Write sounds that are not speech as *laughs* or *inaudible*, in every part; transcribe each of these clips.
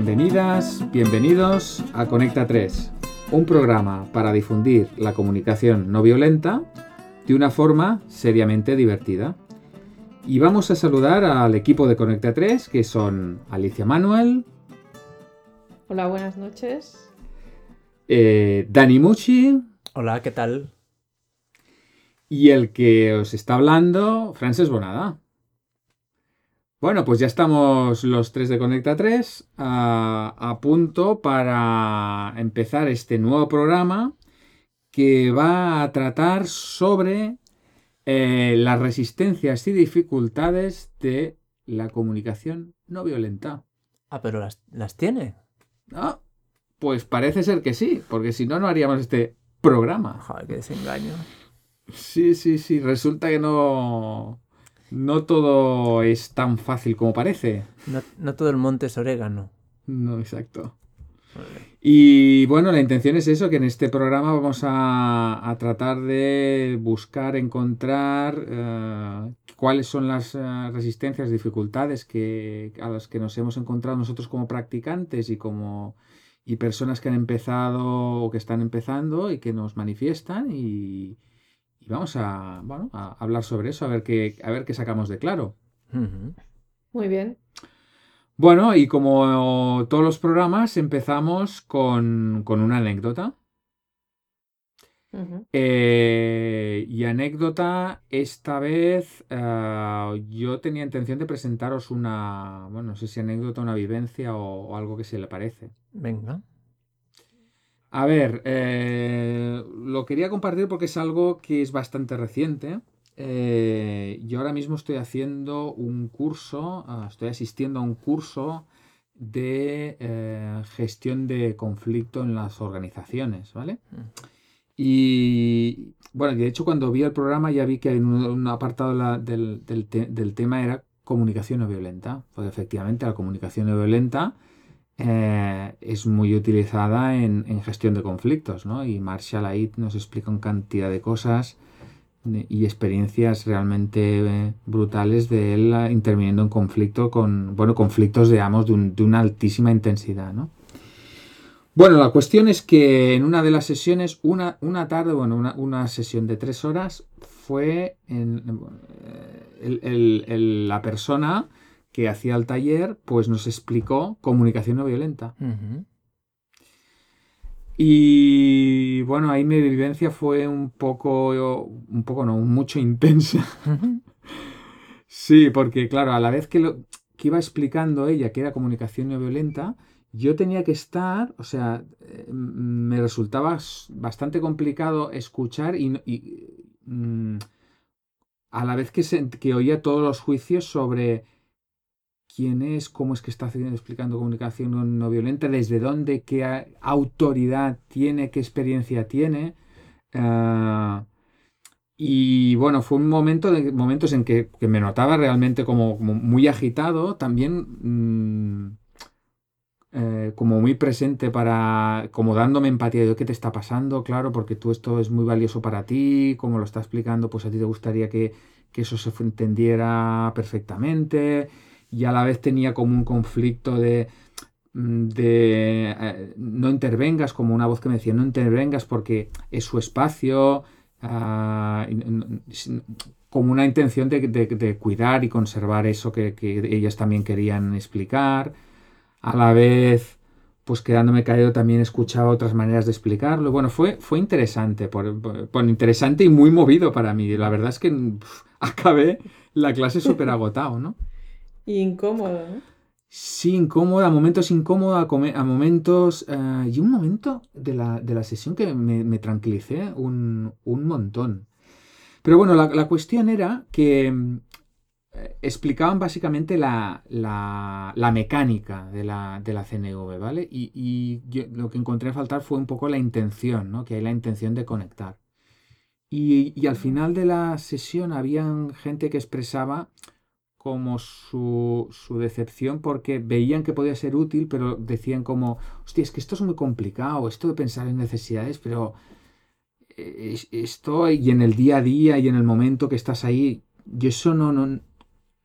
Bienvenidas, bienvenidos a Conecta 3, un programa para difundir la comunicación no violenta de una forma seriamente divertida. Y vamos a saludar al equipo de Conecta 3, que son Alicia Manuel. Hola, buenas noches. Eh, Dani Muchi. Hola, ¿qué tal? Y el que os está hablando, Frances Bonada. Bueno, pues ya estamos los tres de Conecta 3 a, punto para empezar este nuevo programa que va a tratar sobre eh, las resistencias y dificultades de la comunicación no violenta. Ah, pero las, las tiene. Ah, pues parece ser que sí, porque si no, no haríamos este programa. Joder, qué desengaño. Sí, sí, sí, resulta que no no todo es tan fácil como parece. No, todo el monte es orégano. No, exacto. Y bueno, la intención es eso, que en este programa vamos a, tratar de buscar, encontrar eh, cuáles son las uh, resistencias, dificultades que, a las que nos hemos encontrado nosotros como practicantes y como y personas que han empezado o que están empezando y que nos manifiestan y, vamos a, bueno, a hablar sobre eso, a ver qué, a ver qué sacamos de claro. Muy bien. Bueno, y como todos los programas, empezamos con, una anécdota. Eh, y anécdota, esta vez eh, yo tenía intención de presentaros una, bueno, no sé si anécdota, una vivencia o algo que se le parece. Venga. A ver, eh, lo quería compartir porque es algo que es bastante reciente. Eh, yo ahora mismo estoy haciendo un curso, ah, estoy asistiendo a un curso de eh, gestión de conflicto en las organizaciones, ¿vale? Mm. Y bueno, de hecho cuando vi el programa ya vi que en un, apartado del, del, tema era comunicación no violenta, porque efectivamente la comunicación no violenta eh, es muy utilizada en, gestión de conflictos, ¿no? Y Marshall ahí nos explica una cantidad de cosas y experiencias realmente eh, brutales de él eh, interviniendo en conflicto con, bueno, conflictos, digamos, de, de una altísima intensidad, ¿no? Bueno, la cuestión es que en una de las sesiones, una, una tarde, bueno, una, una, sesión de tres horas, fue en, la persona que hacía el taller, pues nos explicó comunicación no violenta. Y bueno, ahí mi vivencia fue un poco, un poco no, mucho intensa. *laughs* sí, porque claro, a la vez que, lo, que iba explicando ella que era comunicación no violenta, yo tenía que estar, o sea, eh, me resultaba bastante complicado escuchar y, mm, a la vez que, que oía todos los juicios sobre quién es, cómo es que está explicando comunicación no violenta, desde dónde, qué autoridad tiene, qué experiencia tiene. Ah, y bueno, fue un momento de momentos en que, me notaba realmente como, muy agitado, también mm, eh, como muy presente para, como dándome empatía de qué te está pasando, claro, porque tú esto es muy valioso para ti, como lo está explicando, pues a ti te gustaría que, que eso se entendiera perfectamente y a la vez tenía como un conflicto de, mm, de eh, no intervengas, como una voz que me decía, no intervengas porque es su espacio, ah, como una intención de, cuidar y conservar eso que, ellas también querían explicar. A la vez, pues quedándome caído también escuchaba otras maneras de explicarlo. Bueno, fue, fue interesante, por, interesante y muy movido para mí. La verdad es que *laughs* acabé la clase súper agotado, ¿no? Y incómodo, ¿no? Sí, incómoda, a momentos incómoda, a momentos... Eh, y un momento de la, sesión que me, tranquilicé un, montón. Pero bueno, la, cuestión era que mm, explicaban básicamente la, mecánica de la, de la CNV, ¿vale? Y, lo que encontré a faltar fue un poco la intención, ¿no? Que hay la intención de conectar. Y, y al final de la sesión había gente que expresaba como su, decepción porque veían que podía ser útil, pero decían como, hostia, es que esto es muy complicado, esto de pensar en necesidades, pero eh, esto y en el día a día y en el momento que estás ahí, yo eso no, no,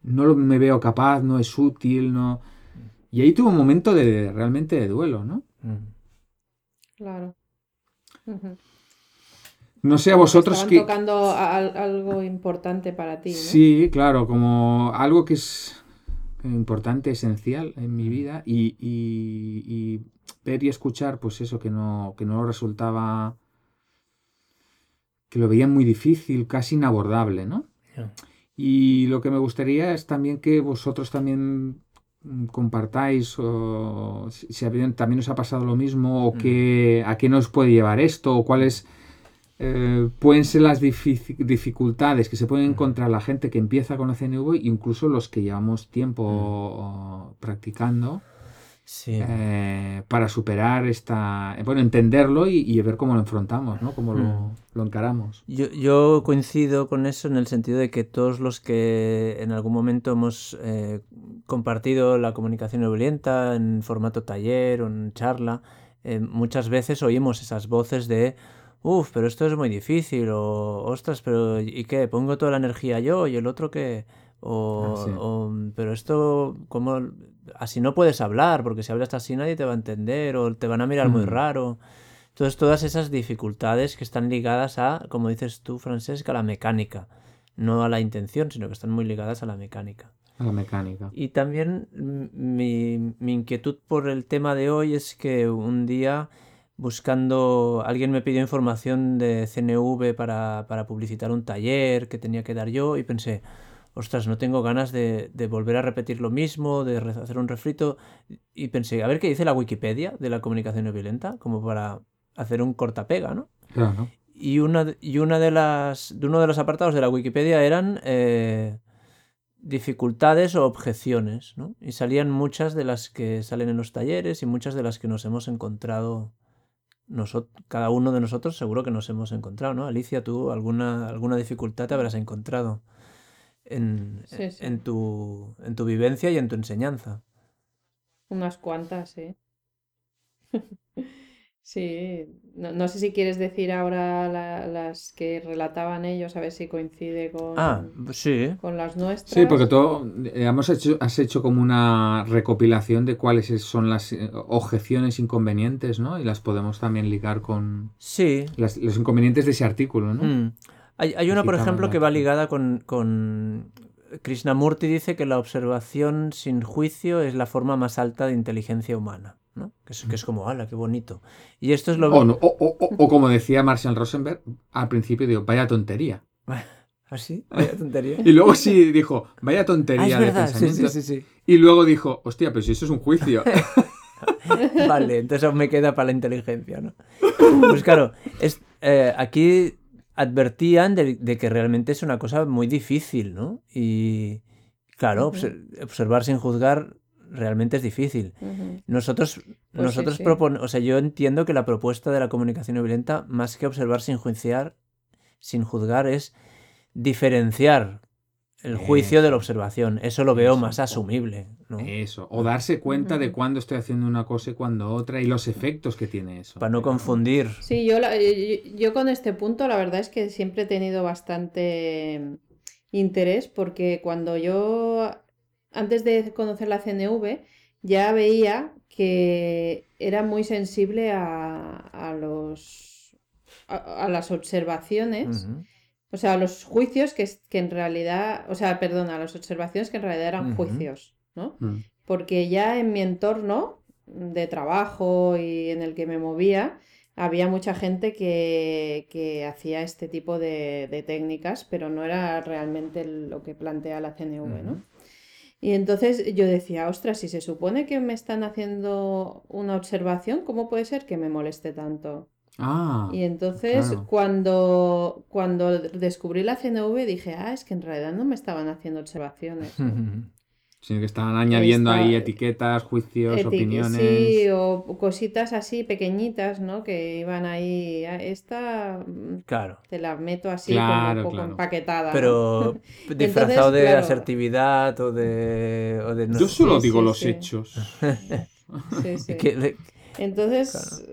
no me veo capaz, no es útil, no... y ahí tuvo un momento de realmente de duelo, ¿no? Mm. Claro. No sé a vosotros Estaban qué... tocando a- algo importante para ti, ¿no? Sí, claro, como algo que es importante, esencial en mi vida y, y- y ver y escuchar, pues eso, que no, que no resultaba, que lo veían muy difícil, casi inabordable, ¿no? Y lo que me gustaría es también que vosotros también mm, compartáis o si si a bien también os ha pasado lo mismo o Mm. qué, a qué nos puede llevar esto o cuáles eh, pueden ser las dificultades que se pueden encontrar la gente que empieza con la CNV, incluso los que llevamos tiempo practicando, Sí. eh, para superar esta, eh, bueno, entenderlo y, y ver cómo lo enfrentamos, ¿no? Cómo lo, lo encaramos. Yo, yo coincido con eso en el sentido de que todos los que en algún momento hemos eh, compartido la comunicación no violenta en formato taller o en charla, eh, muchas veces oímos esas voces de, uff, pero esto es muy difícil, o ostras, pero ¿y qué? ¿Pongo toda la energía yo y el otro qué? O, Ah, sí. o, pero esto, ¿cómo? Así no puedes hablar, porque si hablas así nadie te va a entender, o te van a mirar muy Mm. raro. Entonces, todas esas dificultades que están ligadas a, como dices tú, Francesca, a la mecánica, no a la intención, sino que están muy ligadas a la mecánica. A la mecánica. Y también mm, mi, mi inquietud por el tema de hoy es que un día, buscando, alguien me pidió información de CNV para, para publicitar un taller que tenía que dar yo y pensé, ostras, no tengo ganas de, de volver a repetir lo mismo, de hacer un refrito. Y pensé, a ver qué dice la Wikipedia de la comunicación no violenta, como para hacer un cortapega, ¿no? Claro. Y una, y una de las, de uno de los apartados de la Wikipedia eran eh, dificultades o objeciones, ¿no? Y salían muchas de las que salen en los talleres y muchas de las que nos hemos encontrado nosotros, cada uno de nosotros seguro que nos hemos encontrado, ¿no? Alicia, tú alguna, alguna dificultad te habrás encontrado en, Sí, sí. en tu, en tu vivencia y en tu enseñanza. Unas cuantas, sí. *laughs* Sí, no, no sé si quieres decir ahora la- las que relataban ellos, a ver si coincide con, Ah, sí. con las nuestras. Sí, porque tú eh, hemos hecho, has hecho como una recopilación de cuáles es- son las eh, objeciones inconvenientes, ¿no? Y las podemos también ligar con Sí, las- los inconvenientes de ese artículo, ¿no? Mm. Hay, hay una, por ejemplo, la- que va ligada con, con... Krishnamurti dice que la observación sin juicio es la forma más alta de inteligencia humana, ¿no? Que es, que es como, ¡hala, qué bonito! Y esto es lo... O, no- o- o- o- como decía Marshall Rosenberg al principio, digo, vaya tontería. *laughs* ¿Ah, sí? Vaya tontería. *laughs* Y luego sí dijo, vaya *laughs* Ah, tontería es de verdad, sí, pensamiento. sí, sí, sí. Y luego dijo, hostia, pero si eso es un juicio. Vale, entonces aún me queda para la inteligencia, ¿no? Pues claro, es, eh, aquí advertían de, de que realmente es una cosa muy difícil, ¿no? Y claro, observar sin juzgar realmente es difícil. Nosotros, Pues nosotros sí. propon- o sea, yo entiendo que la propuesta de la comunicación no violenta, más que observar sin juiciar, sin juzgar, es diferenciar el juicio de la observación. Eso lo veo Eso. más asumible, ¿no? Eso. O darse cuenta de cuándo estoy haciendo una cosa y cuándo otra y los efectos que tiene eso. Para no confundir. Sí, yo, la- yo, yo con este punto la verdad es que siempre he tenido bastante interés porque cuando yo, antes de conocer la CNV, ya veía que era muy sensible a, a los, a, a las observaciones, o sea, a los juicios que, es- que en realidad, o sea, perdón, a las observaciones que en realidad eran juicios, ¿no? Mm. porque ya en mi entorno de trabajo y en el que me movía, había mucha gente que, que hacía este tipo de, de técnicas, pero no era realmente lo que plantea la CNV, ¿no? Y entonces yo decía, ostras, si se supone que me están haciendo una observación, ¿cómo puede ser que me moleste tanto? Ah, Y entonces claro. cuando, cuando descubrí la CNV dije, ah, es que en realidad no me estaban haciendo observaciones. *laughs* ¿no? sino que estaban añadiendo ahí etiquetas, juicios, Eti- opiniones. Sí, o cositas así pequeñitas, ¿no? Que iban ahí. "Ah, Esta mm, Claro. te la meto así Claro, como un poco claro. empaquetada. ¿no? Pero *laughs* *laughs* disfrazado de claro. asertividad o de... o de no Yo solo Sí, digo sí, los sí. hechos. *laughs* Sí, sí. Que le- Entonces,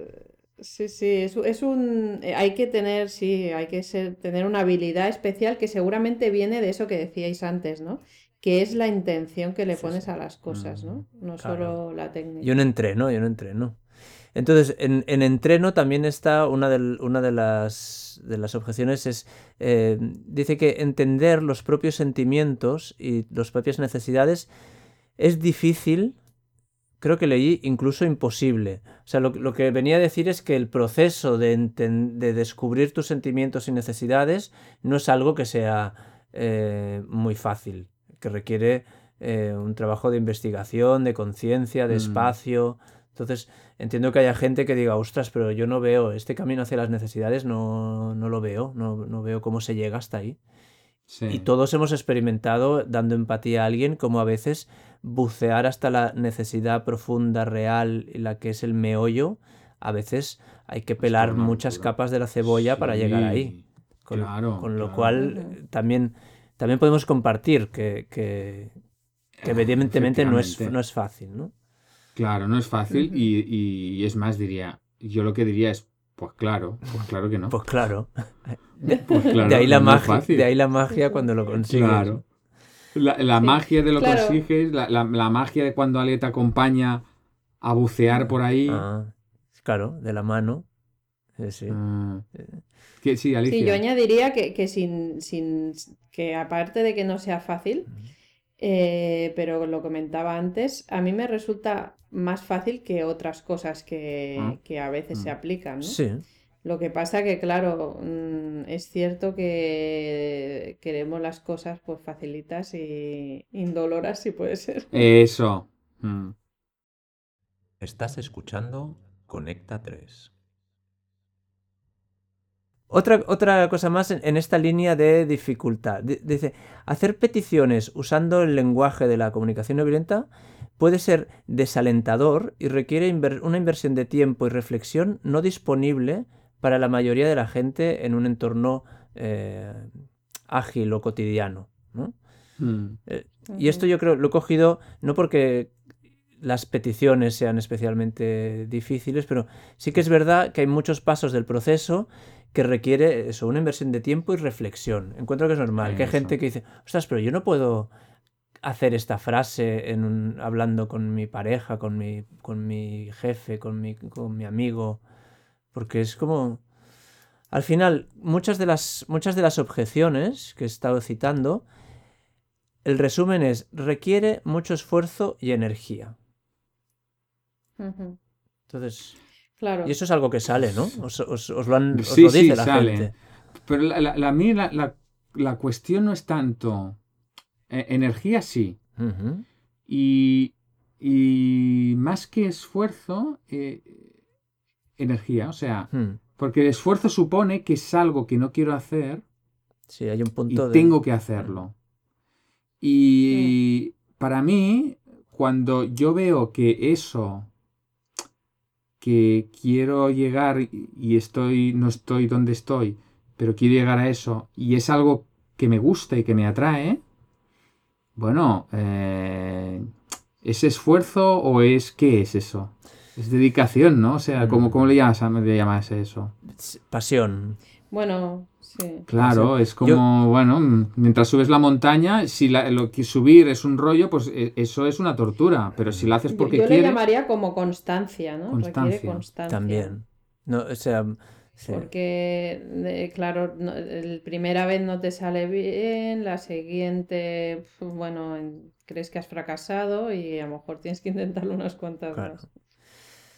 sí, sí, es, es un. eh, Hay que tener, sí, hay que ser, tener una habilidad especial que seguramente viene de eso que decíais antes, ¿no? Que es la intención que le pones a las cosas, ¿no? No solo la técnica. Yo no entreno, yo no entreno. Entonces, en, en entreno también está una, una de, las, de las objeciones, es, eh, dice que entender los propios sentimientos y las propias necesidades es difícil, creo que leí, incluso imposible. O sea, lo, lo que venía a decir es que el proceso de, de, descubrir tus sentimientos y necesidades no es algo que sea eh, muy fácil, que requiere eh, un trabajo de investigación, de conciencia, de mm. espacio. Entonces, entiendo que haya gente que diga, ostras, pero yo no veo este camino hacia las necesidades, no, no lo veo, no, no, veo cómo se llega hasta ahí. Y todos hemos experimentado, dando empatía a alguien, como a veces bucear hasta la necesidad profunda, real, la que es el meollo, a veces hay que pelar muchas capas de la cebolla para llegar ahí. Con, con lo cual también, también podemos compartir que, que, que evidentemente no es, no es fácil, ¿no? Claro, no es fácil y, es más, diría, yo lo que diría es, pues claro, pues claro que no. Pues claro. Pues de, ahí la magia, de ahí la magia cuando lo consigues. Claro. La, magia de lo que consigues, la, magia de cuando Ale te acompaña a bucear por ahí. Ah, claro, de la mano. Sí, ah. sí. sí, Alicia. sí, yo añadiría que, sin, sin, que aparte de que no sea fácil, eh, pero lo comentaba antes, a mí me resulta más fácil que otras cosas que, ah. a veces se mm. aplican. Lo que pasa que, claro, mm, es cierto que queremos las cosas pues facilitas y indoloras, si puede ser. Eso. Mm. Estás escuchando Conecta 3. Otra, otra cosa más en, esta línea de dificultad. dice, hacer peticiones usando el lenguaje de la comunicación no violenta puede ser desalentador y requiere una inversión de tiempo y reflexión no disponible para la mayoría de la gente en un entorno eh, ágil o cotidiano. Hmm. Eh, y esto yo creo, lo he cogido no porque las peticiones sean especialmente difíciles, pero sí que es verdad que hay muchos pasos del proceso que requiere eso, una inversión de tiempo y reflexión. Encuentro que es normal, que hay gente que dice, ostras, pero yo no puedo hacer esta frase en hablando con mi pareja, con mi, con mi jefe, con mi, con mi amigo, porque es como... Al final, muchas de, las, muchas de las objeciones que he estado citando, el resumen es, requiere mucho esfuerzo y energía. Entonces, claro. y eso es algo que sale, ¿no? Os, lo, han, dice la gente. Pero la, la, la, cuestión no es tanto e, energía sí. y, más que esfuerzo, eh, energía. O sea, hmm. porque el esfuerzo supone que es algo que no quiero hacer. Sí, hay un punto y tengo que hacerlo. Y para mí, cuando yo veo que eso que quiero llegar y estoy no estoy donde estoy, pero quiero llegar a eso y es algo que me gusta y que me atrae, bueno, eh, ¿es esfuerzo o es qué es eso? Es dedicación, ¿no? O sea, ¿cómo, mm. cómo le, llamas, le llamas eso? Pasión. Bueno, sí. Claro, es como, bueno, mientras subes la montaña, si lo que subir es un rollo, pues e, eso es una tortura. Pero si lo haces porque quieres... Yo le llamaría como constancia, ¿no? Constancia. Requiere constancia. También. No, o sea, porque, claro, la primera vez no te sale bien, la siguiente, bueno, crees que has fracasado y a lo mejor tienes que intentarlo unas cuantas más.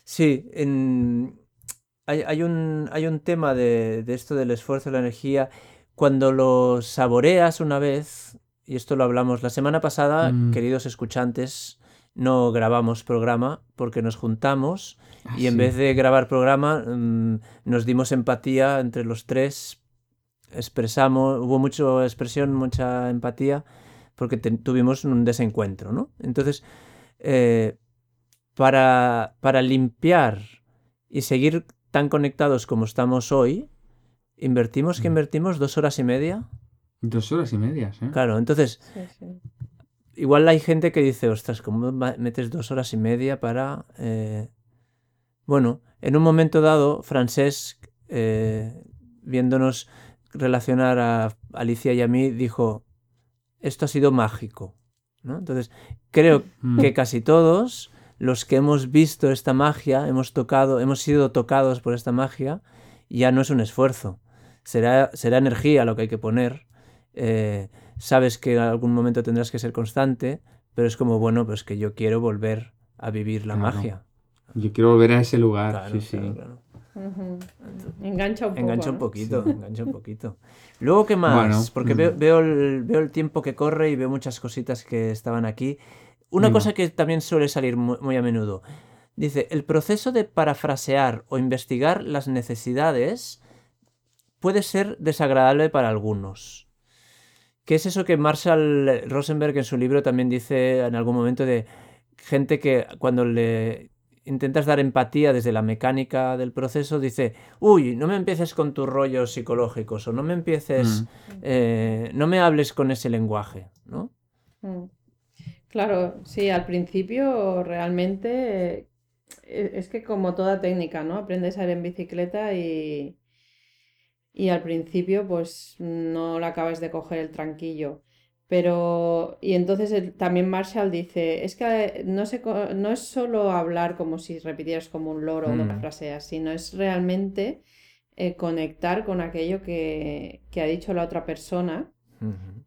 Sí, hay, un, hay un tema de, esto del esfuerzo y la energía. Cuando lo saboreas una vez, y esto lo hablamos la semana pasada, mm. queridos escuchantes, no grabamos programa porque nos juntamos ah, y en vez de grabar programa mm, nos dimos empatía entre los tres, expresamos, hubo mucha expresión, mucha empatía porque tuvimos un desencuentro, ¿no? Entonces, eh, para, para limpiar y seguir tan conectados como estamos hoy, invertimos que mm. invertimos dos horas y media. Dos horas y media, ¿eh? Claro, entonces, igual hay gente que dice, ostras, ¿cómo metes dos horas y media para... Eh? Bueno, en un momento dado, Francesc, eh, viéndonos relacionar a Alicia y a mí, dijo, esto ha sido mágico. ¿no? Entonces, creo Mm. que casi todos los que hemos visto esta magia, hemos tocado, hemos sido tocados por esta magia, ya no es un esfuerzo. Será, será energía lo que hay que poner. eh, sabes que en algún momento tendrás que ser constante, pero es como, bueno, pues que yo quiero volver a vivir la Claro. magia. Yo quiero volver a ese lugar. Claro, sí, sí. claro. Engancha un poco. Engancha un ¿no? poquito, engancha un poquito. Luego, ¿qué más? Bueno, Porque mm. veo, veo el, veo el tiempo que corre y veo muchas cositas que estaban aquí. Una Venga. cosa que también suele salir mu- muy, a menudo. Dice, el proceso de parafrasear o investigar las necesidades puede ser desagradable para algunos. ¿Qué es eso que Marshall Rosenberg en su libro también dice en algún momento de gente que cuando le intentas dar empatía desde la mecánica del proceso, dice, uy, no me empieces con tus rollos psicológicos o no me empieces, Mm. eh, no me hables con ese lenguaje, ¿no? Mm. Claro, sí, al principio realmente eh, es que como toda técnica, ¿no? Aprendes a ir en bicicleta y, y al principio pues no la acabas de coger el tranquillo. Pero, y entonces el- también Marshall dice, es que no, se, no es solo hablar como si repitieras como un loro o Mm. una frasea, sino es realmente eh, conectar con aquello que, que ha dicho la otra persona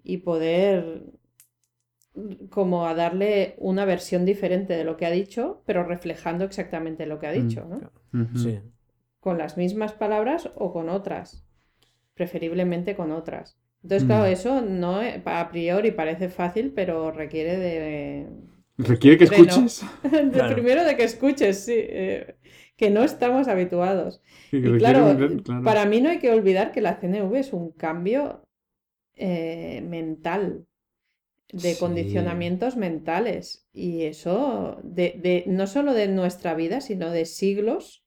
y poder como a darle una versión diferente de lo que ha dicho, pero reflejando exactamente lo que ha Mm, dicho, ¿no? Sí. Con las mismas palabras o con otras, preferiblemente con otras. Entonces, Mm. claro, eso no a priori parece fácil, pero requiere de, Requiere que Freno. escuches. *laughs* *laughs* de Claro. primero de que escuches, sí, eh, que no estamos habituados. Y un claro. para mí no hay que olvidar que la CNV es un cambio eh, mental, de Sí. condicionamientos mentales. Y eso, de, de- no solo de nuestra vida, sino de siglos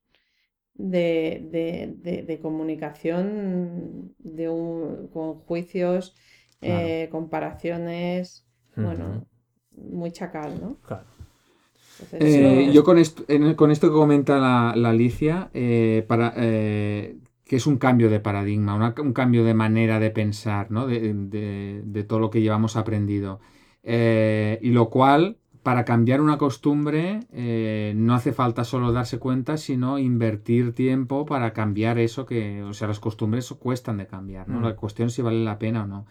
de, de- de- de comunicación de un- con juicios, Claro. eh, comparaciones, bueno, muy chacal, ¿no? Claro. Entonces, Eh, eso- yo con esto, en- con esto que comenta la, la Alicia, eh, para, eh, que es un cambio de paradigma, una- un cambio de manera de pensar, ¿no? de, de- de todo lo que llevamos aprendido. Eh, y lo cual, para cambiar una costumbre, eh, no hace falta solo darse cuenta, sino invertir tiempo para cambiar eso que, o sea, las costumbres cuestan de cambiar, ¿no? Mm. La cuestión es si vale la pena o no.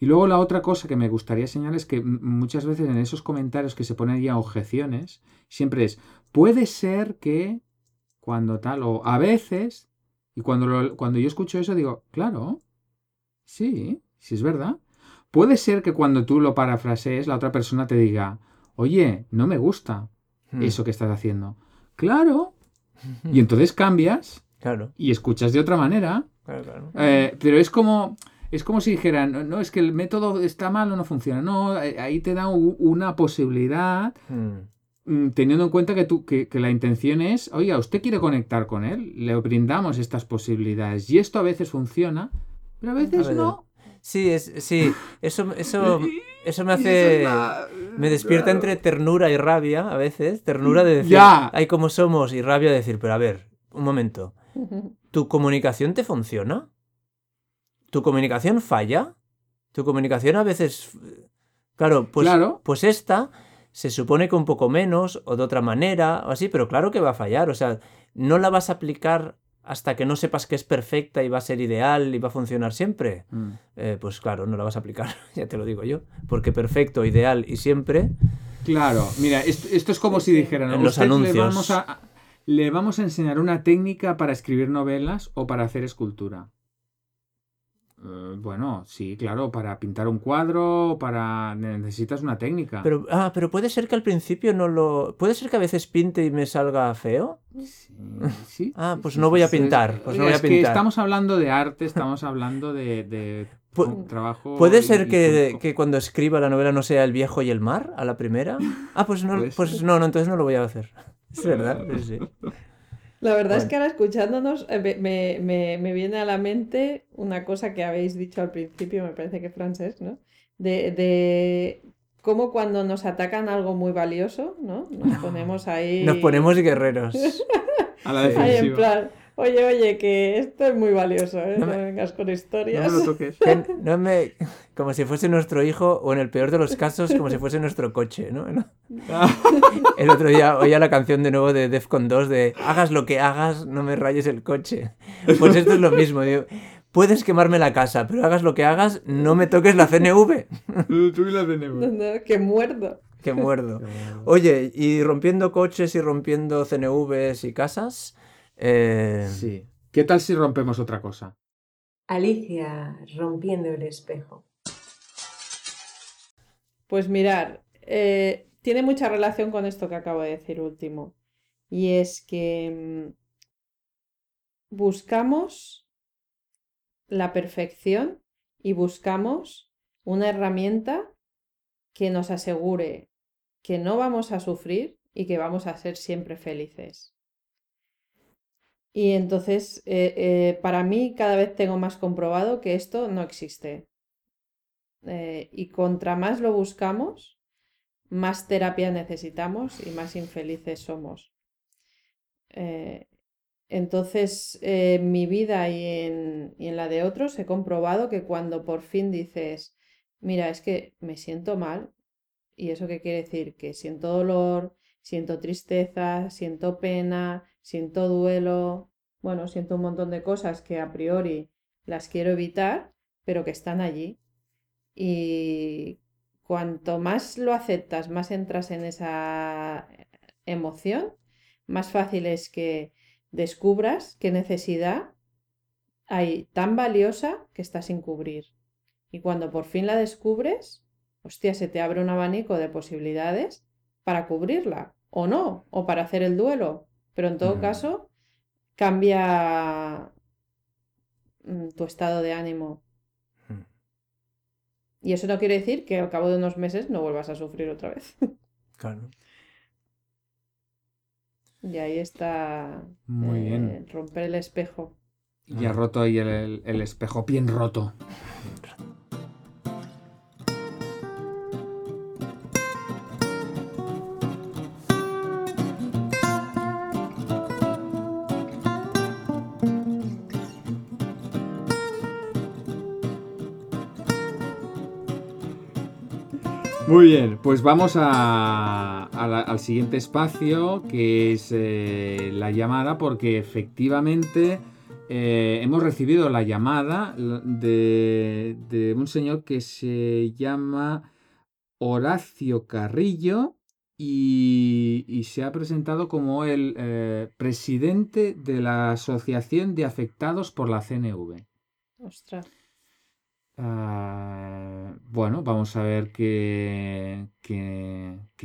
Y luego la otra cosa que me gustaría señalar es que muchas veces en esos comentarios que se ponen ya objeciones, siempre es, puede ser que cuando tal, o a veces, y cuando, lo- cuando yo escucho eso digo, claro, sí, sí es verdad. Puede ser que cuando tú lo parafrasees, la otra persona te diga, oye, no me gusta Mm. eso que estás haciendo. Claro. Y entonces cambias Claro, y escuchas de otra manera. claro, claro. Eh, pero es como, es como si dijeran, "No, no, es que el método está mal o no funciona. No, eh, ahí te da una posibilidad, Mm. Mm, teniendo en cuenta que, tú, que, que la intención es, oiga, usted quiere conectar con él, le brindamos estas posibilidades. Y esto a veces funciona, pero a veces no. Sí, es, sí, *laughs* eso, eso, eso me hace... la- Me despierta entre ternura y rabia a veces. Ternura de decir, Ya. ay, como somos, y rabia de decir, pero a ver, un momento. *laughs* ¿Tu comunicación te funciona? ¿Tu comunicación falla? ¿Tu comunicación a veces... Claro, pues, Claro. pues esta se supone que un poco menos o de otra manera o así, pero claro que va a fallar. O sea, no la vas a aplicar hasta que no sepas que es perfecta y va a ser ideal y va a funcionar siempre. Mm. Eh, pues claro, no la vas a aplicar, *laughs* ya te lo digo yo. Porque perfecto, ideal y siempre... Claro, mira, esto, esto es como si dijeran, En los "Usted Le anuncios. vamos, a, le vamos a enseñar una técnica para escribir novelas o para hacer escultura. Eh, bueno, sí, claro, para pintar un cuadro, para necesitas una técnica. Pero, ah, pero puede ser que al principio no lo... Puede ser que a veces pinte y me salga feo. Sí, sí, Ah, pues sí, no voy a pintar, pues no voy a es que pintar. estamos hablando de arte, estamos hablando de, de *laughs* Pu- trabajo. ¿Puede ser y que, que cuando escriba la novela no sea El viejo y el mar a la primera? Ah, pues no, *laughs* pues ser. no, no, entonces no lo voy a hacer. *laughs* Es verdad, sí, sí. La verdad es que ahora escuchándonos eh, me, me- me- me viene a la mente una cosa que habéis dicho al principio, me parece que Francesc, ¿no? De, de cómo cuando nos atacan algo muy valioso, ¿no? Nos ponemos ahí... Nos ponemos guerreros. *laughs* A la Sí. ahí en defensiva. plan, oye, oye, que esto es muy valioso, ¿eh? No No, me- vengas con No historias. me lo toques. Que no me... como si fuese nuestro hijo o en el peor de los casos como si fuese nuestro coche, ¿no? *laughs* El otro día oía la canción de nuevo de Defcon 2 de hagas lo que hagas, no me rayes el coche. Pues esto es lo mismo, puedes quemarme la casa, pero hagas lo que hagas, no me toques la CNV. *laughs* Tú y la CNV. que muerdo. Que muerdo. Oye, y rompiendo coches y rompiendo CNVs y casas. Eh, sí. ¿Qué tal si rompemos otra cosa? Alicia rompiendo el espejo. Pues mirar, eh, tiene mucha relación con esto que acabo de decir último. Y es que mm, buscamos la perfección y buscamos una herramienta que nos asegure que no vamos a sufrir y que vamos a ser siempre felices. Y entonces, eh, eh, para mí cada vez tengo más comprobado que esto no existe. Eh, y contra más lo buscamos, más terapia necesitamos y más infelices somos. entonces, en mi vida y en, y en la de otros he comprobado que cuando por fin dices, mira, es que me siento mal, ¿y eso qué quiere decir? Que siento dolor, siento tristeza, siento pena, siento duelo, bueno, siento un montón de cosas que a priori las quiero evitar, pero que están allí. Y cuanto más lo aceptas, más entras en esa emoción, más fácil es que descubras qué necesidad hay tan valiosa que está sin cubrir. Y cuando por fin la descubres, hostia, se te abre un abanico de posibilidades para cubrirla, o no, o para hacer el duelo. Pero en todo caso, cambia mm, tu estado de ánimo. Y eso no quiere decir que al cabo de unos meses no vuelvas a sufrir otra vez. *laughs* Claro. Y ahí está Muy bien. Eh, romper el espejo. Y ha roto ahí el, el espejo, bien roto. Muy bien, pues vamos al siguiente espacio, que es eh, la llamada, porque efectivamente eh, hemos recibido la llamada de, un señor que se llama Horacio Carrillo y, se ha presentado como el eh, presidente de la Asociación de Afectados por la CNV. Ostras. Ah, bueno, vamos a ver qué,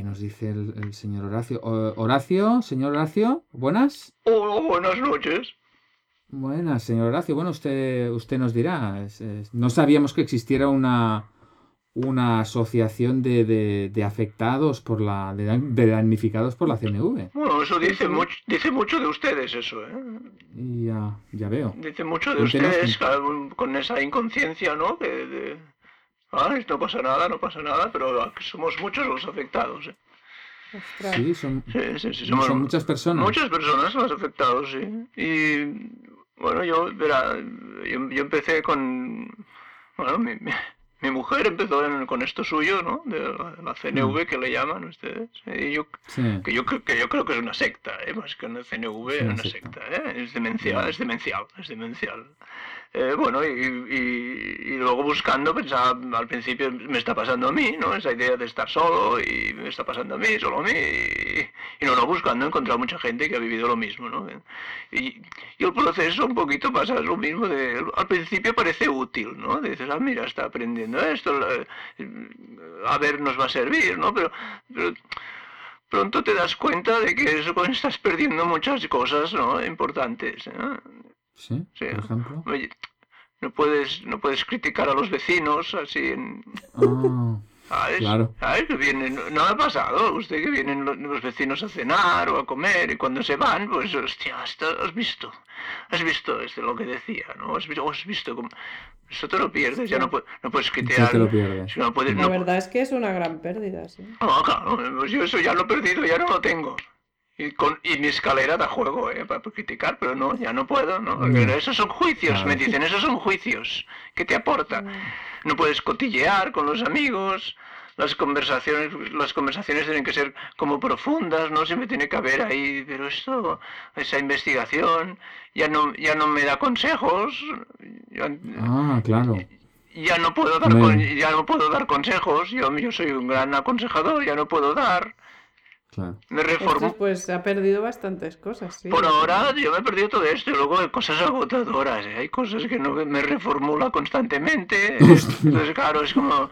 nos dice el, señor Horacio. Horacio, señor Horacio, buenas. Hola, buenas noches. Buenas, señor Horacio. Bueno, usted, usted nos dirá. no sabíamos que existiera una, una asociación de, de, afectados por la de, damnificados por la CNV. Bueno, eso dice mucho, dice mucho de ustedes eso, ¿eh? Ya, ya veo. Dice mucho de ustedes con esa inconsciencia, ¿no? De, ah, no pasa nada, no pasa nada, pero somos muchos los afectados, ¿eh? Sí, son, son muchas personas. Muchas personas los afectados, sí. Y bueno, yo, verá, yo, empecé con, bueno, mi, mi mujer empezó con esto suyo, ¿no? De la, CNV mm. que le llaman ustedes. Y yo, que, yo, que yo creo que es una secta, ¿eh? más que una CNV, es una secta. ¿eh? Es demencial, es demencial, es demencial. Eh, bueno, y, y, luego buscando, pensaba, al principio me está pasando a mí, ¿no? Esa idea de estar solo y me está pasando a mí, solo a mí. Y, no, no, buscando he encontrado mucha gente que ha vivido lo mismo, ¿no? Y, el proceso un poquito pasa lo mismo de... Al principio parece útil, ¿no? Dices, ah, mira, está aprendiendo esto, a ver, nos va a servir, ¿no? Pero, pronto te das cuenta de que eso, *laughs* estás perdiendo muchas cosas, ¿no? Importantes, ¿no? Sí, por ejemplo. no puedes, no puedes criticar a los vecinos así en... Ah, *laughs* claro. Que vienen, no ha pasado, usted que vienen los, vecinos a cenar o a comer y cuando se van, pues, hostia, has visto, has visto este, lo que decía, ¿no? Has visto, has visto cómo... Eso te lo pierdes, ya no, no puedes criticar. te lo pierdes. La verdad es que es una gran pérdida, sí. No, claro, pues yo eso ya lo he perdido, ya no lo tengo. Y, con, y mi escalera da juego, ¿eh? Para criticar, pero no, ya no puedo, ¿no? Mm. esos son juicios, Claro. me dicen, esos son juicios. ¿Qué te aporta? Mm. No puedes cotillear con los amigos. Las conversaciones, las conversaciones tienen que ser como profundas, no siempre tiene que haber ahí, pero esto, esa investigación, ya no, ya no me da consejos, ya, Ah, claro. ya no puedo dar, con- ya no puedo dar consejos, yo, yo soy un gran aconsejador, ya no puedo dar, claro. me reformo. Entonces, pues ha perdido bastantes cosas, sí. Por ahora yo me he perdido todo esto luego hay cosas agotadoras, ¿eh? hay cosas que no me reformula constantemente. *laughs* Entonces, claro, es como...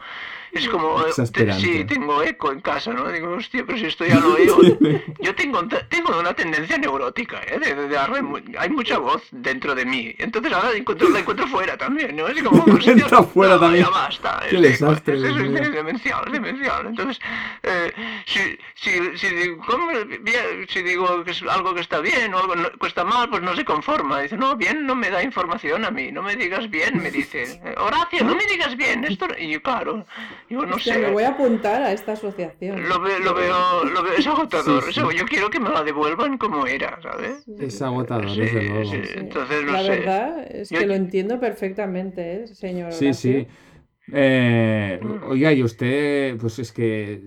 Es como... eh, te- sí, tengo eco en casa, ¿no? Digo, hostia, pero si esto ya lo oigo. *laughs* Yo tengo, tengo una tendencia neurótica, ¿eh? De, de mu- hay mucha voz dentro de mí. Entonces ahora la encuentro, la encuentro fuera también, ¿no? Es como... hostia, Entra fuera no, también. Ya basta. Qué es- desastre, Es, es- demencial, es demencial. Entonces, eh, si, si, si, digo, si digo que es algo que está bien o algo no- que está mal, pues no se conforma. Dice, no, bien no me da información a mí, no me digas bien, me dice. Horacio, no me digas bien, esto... Y yo, claro, yo no Hostia, sé. me voy a apuntar a esta asociación. Lo, ve- lo veo, lo veo, es agotador. Sí, sí. Eso, yo quiero que me la devuelvan como era, ¿sabes? Es agotador, Sí, desde luego. Entonces, no La sé. verdad es Yo- que lo entiendo perfectamente, ¿eh, señor. Sí, Horacio? sí. Eh, oiga, y usted, pues es que...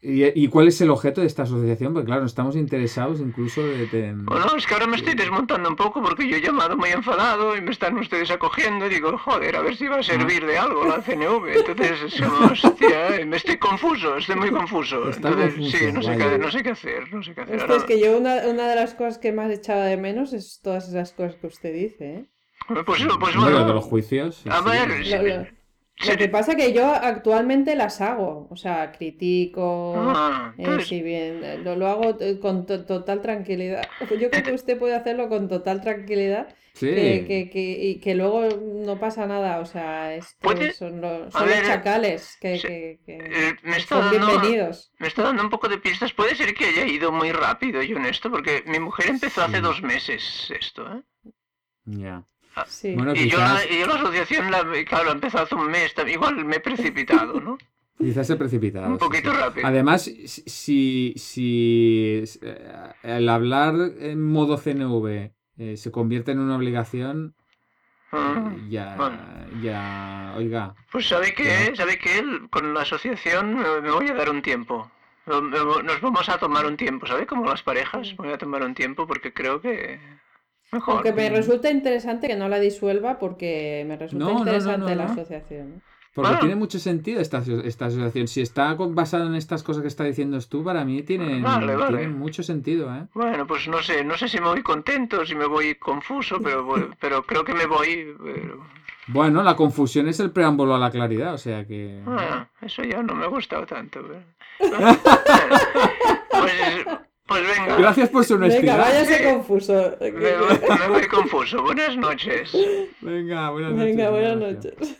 ¿Y, y cuál es el objeto de esta asociación? Porque claro, estamos interesados incluso de... de- Bueno, es que ahora me estoy desmontando un poco porque yo he llamado muy enfadado y me están ustedes acogiendo y digo, joder, a ver si va a servir de algo la CNV. Entonces *laughs* es como, hostia, me estoy confuso, estoy muy confuso. Entonces, confuso, sí, no sé, qué, no sé qué hacer, no sé qué hacer. Ahora- es que yo una, una de las cosas que más echaba de menos es todas esas cosas que usted dice, ¿eh? Pues, pues Bueno, bueno, de los juicios. a sí. ver, sí, Lo, lo- sí, lo que pasa que yo actualmente las hago, o sea, critico, ah, eh, si bien, eh, lo, lo hago con to- total tranquilidad. *laughs* Yo creo que usted puede hacerlo con total tranquilidad Sí. que, que, que, y que luego no pasa nada, o sea, son, lo- a son ver, los chacales que, que eh, me está son dando- bienvenidos. Me está dando un poco de pistas. Puede ser que haya ido muy rápido yo en esto, porque mi mujer empezó hace dos meses esto, ¿eh? Ya. Sí. Bueno, Y yo, la, quizás, y yo la asociación, la, claro, empezó hace un mes, igual me he precipitado, ¿no? *laughs* quizás se precipitado. Un poquito sí. rápido. Además, si, si eh, el hablar en modo CNV eh, se convierte en una obligación, Ah, eh, ya, bueno. ya, oiga, Pues sabe que, Ya. sabe que con la asociación me, me voy a dar un tiempo. Nos vamos a tomar un tiempo, ¿sabe? Como las parejas, me voy a tomar un tiempo porque creo que mejor. Aunque me resulta interesante que no la disuelva porque me resulta No, no, no, interesante no, la no. asociación. porque Bueno. tiene mucho sentido esta, esta asociación. Si está basada en estas cosas que está diciendo tú, para mí tiene, Vale, vale. tiene mucho sentido, ¿eh? Bueno, pues no sé, no sé si me voy contento, si me voy confuso, pero, voy- *laughs* pero creo que me voy. pero- Bueno, la confusión es el preámbulo a la claridad, o sea que... Ah, eso ya no me ha gustado tanto. pero- *laughs* *laughs* Pues, pues venga. Gracias por su Venga, honestidad. váyase Sí. confuso. Me voy, me voy confuso. Buenas noches. Venga, buenas noches. Venga, buenas Horacio. noches.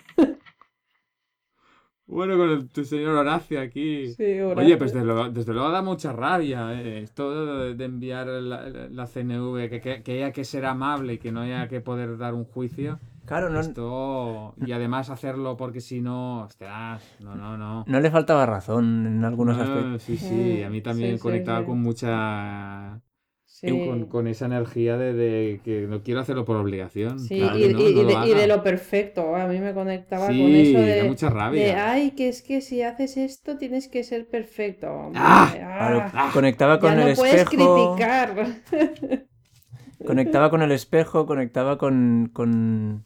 Bueno, con el, tu señor Horacio aquí. Sí, Oye, Horacio. pues desde luego, desde luego da mucha rabia eh, esto de, de enviar la, la CNV, que, que, que haya que ser amable y que no haya que poder dar un juicio. Claro, no, Esto, y además hacerlo porque si no, ostras, no, no, no. no le faltaba razón en algunos Ah, aspectos. sí, sí, a mí también Sí, conectaba sí. con mucha... Sí. Con, con esa energía de, de que no quiero hacerlo por obligación. Sí, claro y, que no, y- no y lo de, y de haga. lo perfecto. A mí me conectaba con eso de, mucha rabia. de, ay, que es que si haces esto tienes que ser perfecto. ¡Ah! Claro, ah, conectaba con ya el no puedes espejo. criticar. Conectaba con el espejo, conectaba con. con...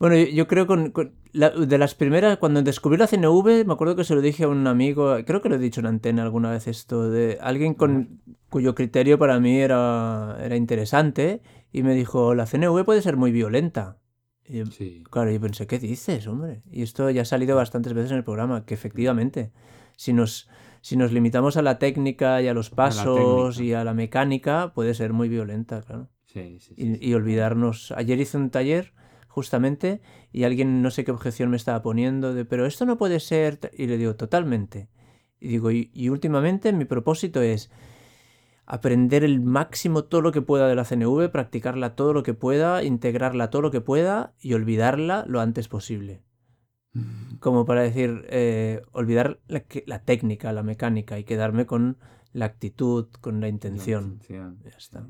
Bueno, yo, yo creo con, con la- de las primeras, cuando descubrí la CNV, me acuerdo que se lo dije a un amigo, creo que lo he dicho en antena alguna vez esto, de alguien con cuyo criterio para mí era, era interesante, y me dijo, la CNV puede ser muy violenta. Y yo, Sí. Claro, yo pensé, ¿qué dices, hombre? Y esto ya ha salido bastantes veces en el programa, que efectivamente, si nos, si nos limitamos a la técnica y a los pasos técnica. y a la mecánica, puede ser muy violenta, claro. Sí, sí, Y, sí. y olvidarnos. Ayer hice un taller, justamente, y alguien no sé qué objeción me estaba poniendo de, pero esto no puede ser. ta-". Y le digo, totalmente. Y digo, y, y últimamente mi propósito es aprender el máximo todo lo que pueda de la CNV, practicarla todo lo que pueda, integrarla todo lo que pueda y olvidarla lo antes posible. Como para decir, eh, olvidar la, la técnica, la mecánica y quedarme con la actitud, con la intención. intención, Ya está.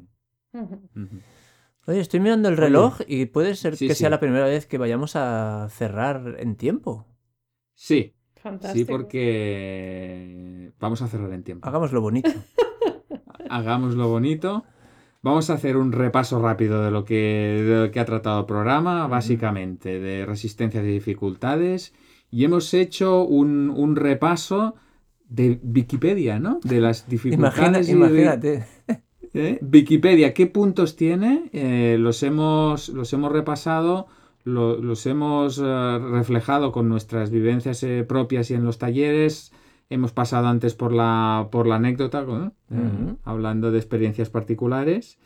Oye, estoy mirando el reloj y puede ser Sí, que sea sí. la primera vez que vayamos a cerrar en tiempo. Sí, sí, Fantástico. porque vamos a cerrar en tiempo. Hagámoslo bonito. *laughs* Hagámoslo bonito. Vamos a hacer un repaso rápido de lo que, de lo que ha tratado el programa, básicamente, de resistencias y dificultades. Y hemos hecho un, un repaso de Wikipedia, ¿no? De las Imagina- dificultades. y de- imagínate. ¿Eh? Wikipedia, ¿qué puntos tiene? Eh, los, hemos, los hemos repasado, lo- los hemos eh, reflejado con nuestras vivencias eh, propias y en los talleres. Hemos pasado antes por la, por la anécdota, hablando de experiencias particulares.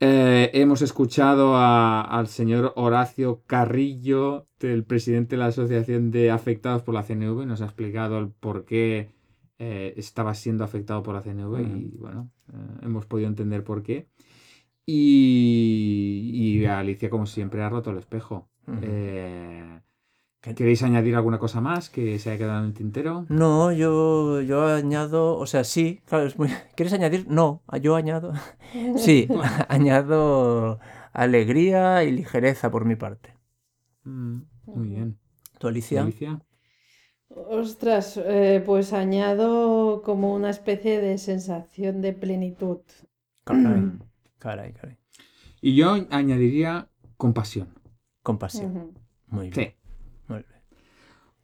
Hemos escuchado a- al señor Horacio Carrillo, el presidente de la Asociación de Afectados por la CNV. Nos ha explicado el por qué eh, estaba siendo afectado por la CNV y bueno, eh, hemos podido entender por qué. Y, y Alicia, como siempre, ha roto el espejo. Eh. ¿Queréis añadir alguna cosa más que se haya quedado en el tintero? No, yo, yo añado, o sea, sí, claro, es muy... *laughs* ¿Quieres añadir? No, yo añado. *laughs* Sí, *laughs* añado alegría y ligereza por mi parte. Mm, muy bien. ¿Tú, Alicia? Alicia. Ostras, eh, pues añado como una especie de sensación de plenitud. Caray, *clears throat* caray, caray. Y yo añadiría compasión. Compasión. Muy bien. Sí. Muy bien.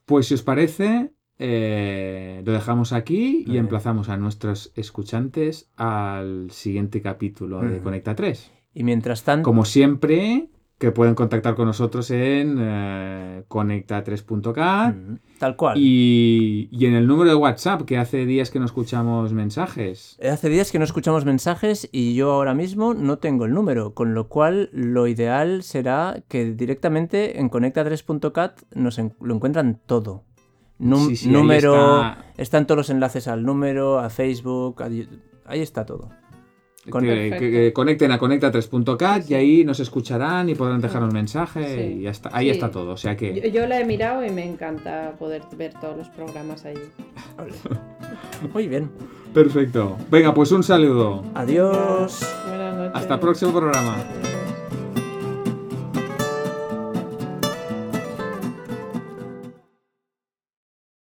Pues si os parece, eh, lo dejamos aquí Muy y bien. emplazamos a nuestros escuchantes al siguiente capítulo de. Conecta 3. Y mientras tanto, Como siempre, que pueden contactar con nosotros en eh, conecta3.cat Mm, tal cual. y, y en el número de WhatsApp, que hace días que no escuchamos mensajes. Hace días que no escuchamos mensajes y yo ahora mismo no tengo el número, con lo cual lo ideal será que directamente en conecta3.cat nos en- lo encuentran todo. Num- Sí, sí, ahí número, está. están todos los enlaces al número, a Facebook, a ahí está todo. Con- que, Perfecto. que- que conecten a conecta3.cat y ahí nos escucharán y podrán dejarnos mensaje Sí. y ya está, ahí Sí. está todo. O sea que... Yo, yo la he mirado y me encanta poder ver todos los programas allí. *laughs* Muy bien. Perfecto. Venga, pues un saludo. Adiós. Buenas noches. Hasta el próximo programa. Adiós.